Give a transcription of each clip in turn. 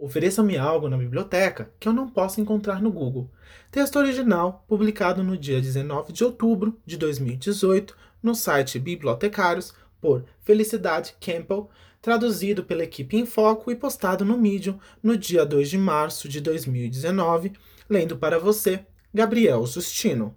Ofereça-me algo na biblioteca que eu não possa encontrar no Google. Texto original publicado no dia 19 de outubro de 2018 no site Bibliotecários por Felicidade Campbell, traduzido pela equipe em Foco e postado no Medium no dia 2 de março de 2019, lendo para você Gabriel Justino.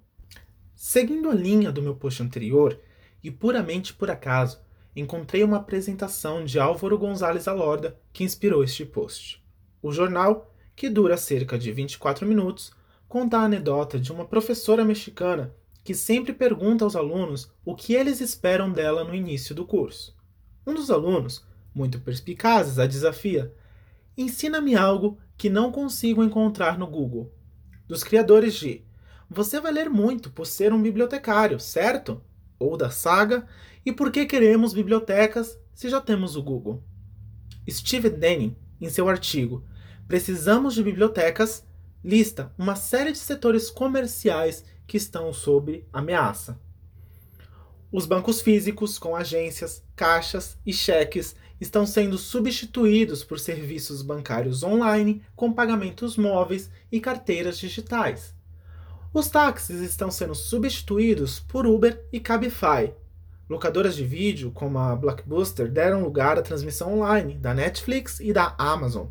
Seguindo a linha do meu post anterior, e puramente por acaso, encontrei uma apresentação de Álvaro Gonzalez Alorda que inspirou este post. O jornal, que dura cerca de 24 minutos, conta a anedota de uma professora mexicana que sempre pergunta aos alunos o que eles esperam dela no início do curso. Um dos alunos, muito perspicazes, a desafia: Ensina-me algo que não consigo encontrar no Google. Dos criadores de Você vai ler muito por ser um bibliotecário, certo? Ou da saga E por que queremos bibliotecas se já temos o Google? Steve Denning, em seu artigo Precisamos de bibliotecas, lista uma série de setores comerciais que estão sob ameaça. Os bancos físicos, com agências, caixas e cheques, estão sendo substituídos por serviços bancários online com pagamentos móveis e carteiras digitais. Os táxis estão sendo substituídos por Uber e Cabify. Locadoras de vídeo, como a Blockbuster, deram lugar à transmissão online da Netflix e da Amazon.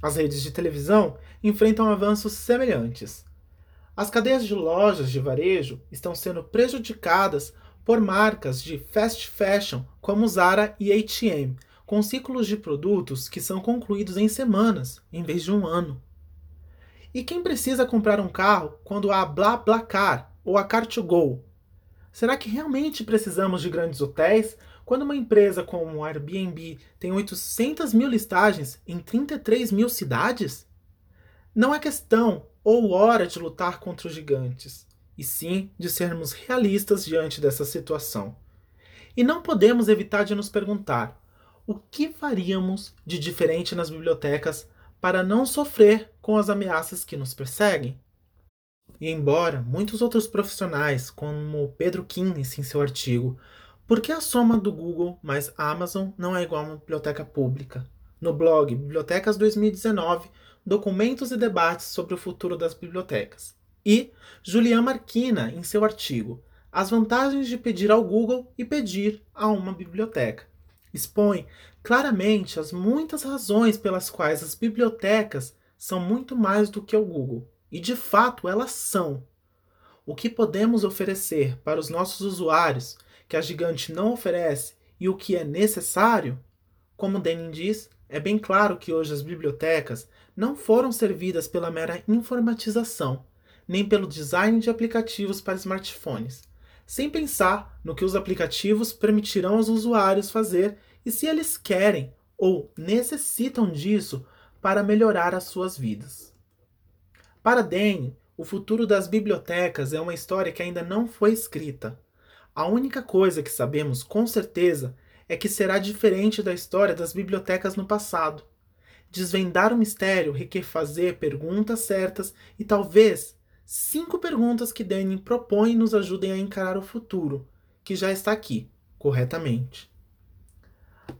As redes de televisão enfrentam avanços semelhantes. As cadeias de lojas de varejo estão sendo prejudicadas por marcas de fast fashion como Zara e H&M, com ciclos de produtos que são concluídos em semanas, em vez de um ano. E quem precisa comprar um carro quando há BlaBlaCar ou a Car2Go? Será que realmente precisamos de grandes hotéis quando uma empresa como o Airbnb tem 800 mil listagens em 33 mil cidades? Não é questão ou hora de lutar contra os gigantes, e sim de sermos realistas diante dessa situação. E não podemos evitar de nos perguntar: o que faríamos de diferente nas bibliotecas para não sofrer com as ameaças que nos perseguem? E embora muitos outros profissionais, como Pedro Kines em seu artigo, por que a soma do Google mais Amazon não é igual a uma biblioteca pública? No blog Bibliotecas 2019, documentos e debates sobre o futuro das bibliotecas. E Julian Marquina em seu artigo As vantagens de pedir ao Google e pedir a uma biblioteca. Expõe claramente as muitas razões pelas quais as bibliotecas são muito mais do que o Google. E de fato elas são. O que podemos oferecer para os nossos usuários que a gigante não oferece e o que é necessário, como Denning diz, é bem claro que hoje as bibliotecas não foram servidas pela mera informatização, nem pelo design de aplicativos para smartphones, sem pensar no que os aplicativos permitirão aos usuários fazer e se eles querem ou necessitam disso para melhorar as suas vidas. Para Denning, o futuro das bibliotecas é uma história que ainda não foi escrita, a única coisa que sabemos com certeza é que será diferente da história das bibliotecas no passado. Desvendar o mistério requer fazer perguntas certas e talvez cinco perguntas que Denning propõe nos ajudem a encarar o futuro, que já está aqui, corretamente.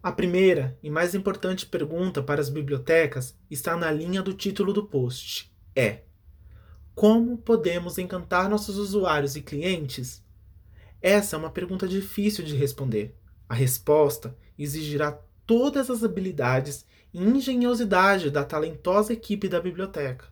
A primeira e mais importante pergunta para as bibliotecas está na linha do título do post: é: Como podemos encantar nossos usuários e clientes essa é uma pergunta difícil de responder. A resposta exigirá todas as habilidades e engenhosidade da talentosa equipe da biblioteca.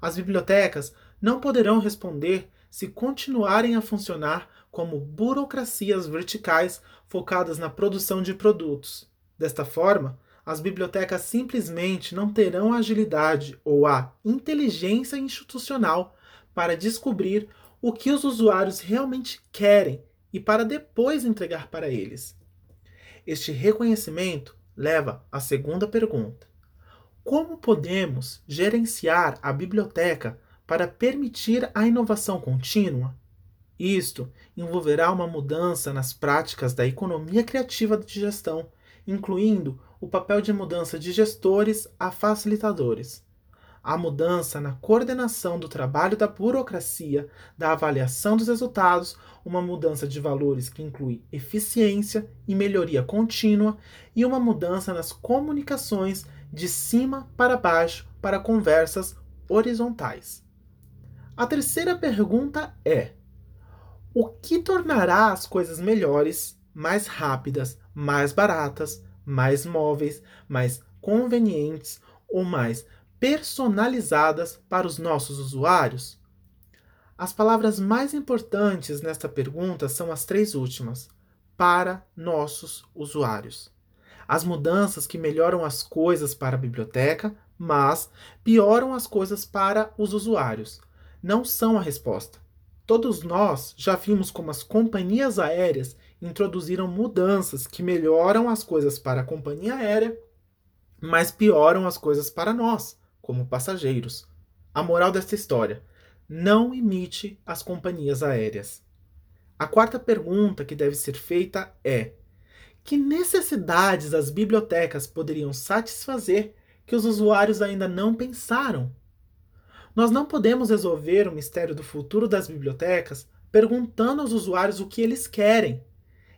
As bibliotecas não poderão responder se continuarem a funcionar como burocracias verticais focadas na produção de produtos. Desta forma, as bibliotecas simplesmente não terão a agilidade ou a inteligência institucional para descobrir o que os usuários realmente querem e para depois entregar para eles. Este reconhecimento leva à segunda pergunta: Como podemos gerenciar a biblioteca para permitir a inovação contínua? Isto envolverá uma mudança nas práticas da economia criativa de gestão, incluindo o papel de mudança de gestores a facilitadores a mudança na coordenação do trabalho da burocracia, da avaliação dos resultados, uma mudança de valores que inclui eficiência e melhoria contínua e uma mudança nas comunicações de cima para baixo para conversas horizontais. A terceira pergunta é: o que tornará as coisas melhores, mais rápidas, mais baratas, mais móveis, mais convenientes ou mais personalizadas para os nossos usuários? As palavras mais importantes nesta pergunta são as três últimas: para nossos usuários. As mudanças que melhoram as coisas para a biblioteca, mas pioram as coisas para os usuários. Não são a resposta. Todos nós já vimos como as companhias aéreas introduziram mudanças que melhoram as coisas para a companhia aérea, mas pioram as coisas para nós, como passageiros. A moral desta história: não imite as companhias aéreas. A quarta pergunta que deve ser feita é: que necessidades as bibliotecas poderiam satisfazer que os usuários ainda não pensaram? Nós não podemos resolver o mistério do futuro das bibliotecas perguntando aos usuários o que eles querem.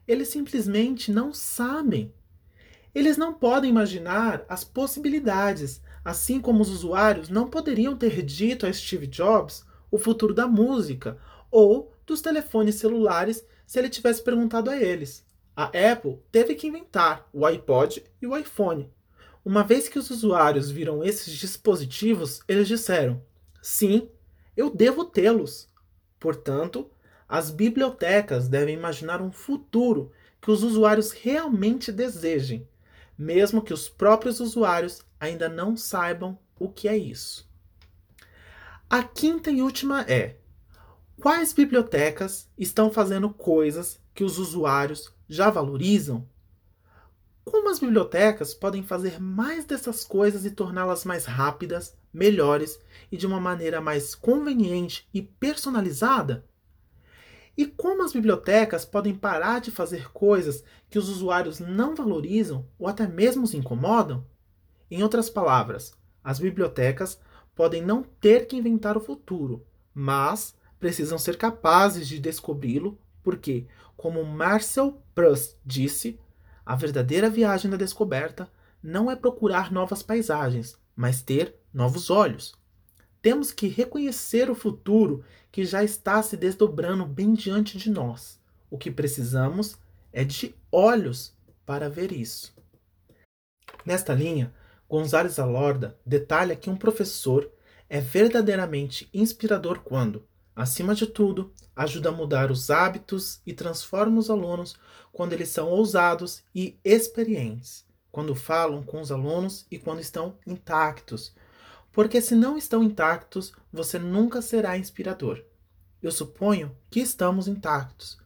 Eles simplesmente não sabem. Eles não podem imaginar as possibilidades, assim como os usuários não poderiam ter dito a Steve Jobs o futuro da música ou dos telefones celulares se ele tivesse perguntado a eles. A Apple teve que inventar o iPod e o iPhone. Uma vez que os usuários viram esses dispositivos, eles disseram: sim, eu devo tê-los. Portanto, as bibliotecas devem imaginar um futuro que os usuários realmente desejem, mesmo que os próprios usuários ainda não saibam o que é isso. A quinta e última é: quais bibliotecas estão fazendo coisas que os usuários já valorizam? Como as bibliotecas podem fazer mais dessas coisas e torná-las mais rápidas, melhores e de uma maneira mais conveniente e personalizada? E como as bibliotecas podem parar de fazer coisas que os usuários não valorizam ou até mesmo os incomodam? Em outras palavras, as bibliotecas podem não ter que inventar o futuro, mas precisam ser capazes de descobri-lo, porque, como Marcel Proust disse, a verdadeira viagem da descoberta não é procurar novas paisagens, mas ter novos olhos. Temos que reconhecer o futuro que já está se desdobrando bem diante de nós. O que precisamos é de olhos para ver isso. Nesta linha, Gonzales Alorda detalha que um professor é verdadeiramente inspirador quando, acima de tudo, ajuda a mudar os hábitos e transforma os alunos quando eles são ousados e experientes, quando falam com os alunos e quando estão intactos. Porque se não estão intactos, você nunca será inspirador. Eu suponho que estamos intactos.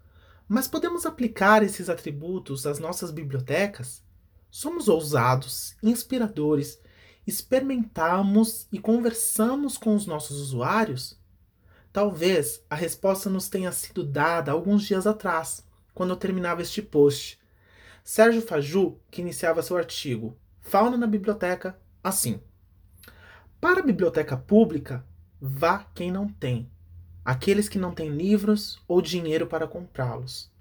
Mas podemos aplicar esses atributos às nossas bibliotecas? Somos ousados, inspiradores, experimentamos e conversamos com os nossos usuários? Talvez a resposta nos tenha sido dada alguns dias atrás, quando eu terminava este post. Sérgio Faju, que iniciava seu artigo Fauna na Biblioteca, assim: Para a biblioteca pública, vá quem não tem, aqueles que não têm livros ou dinheiro para comprá-los,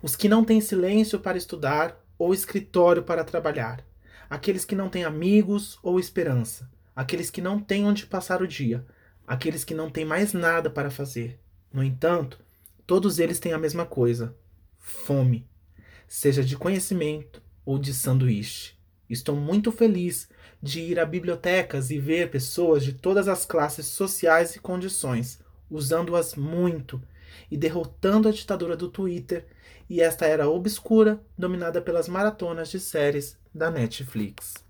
os que não têm silêncio para estudar ou escritório para trabalhar, aqueles que não têm amigos ou esperança, aqueles que não têm onde passar o dia, aqueles que não têm mais nada para fazer. No entanto, todos eles têm a mesma coisa: fome, seja de conhecimento ou de sanduíche. Estou muito feliz de ir a bibliotecas e ver pessoas de todas as classes sociais e condições, usando-as muito e derrotando a ditadura do Twitter e esta era obscura, dominada pelas maratonas de séries da Netflix.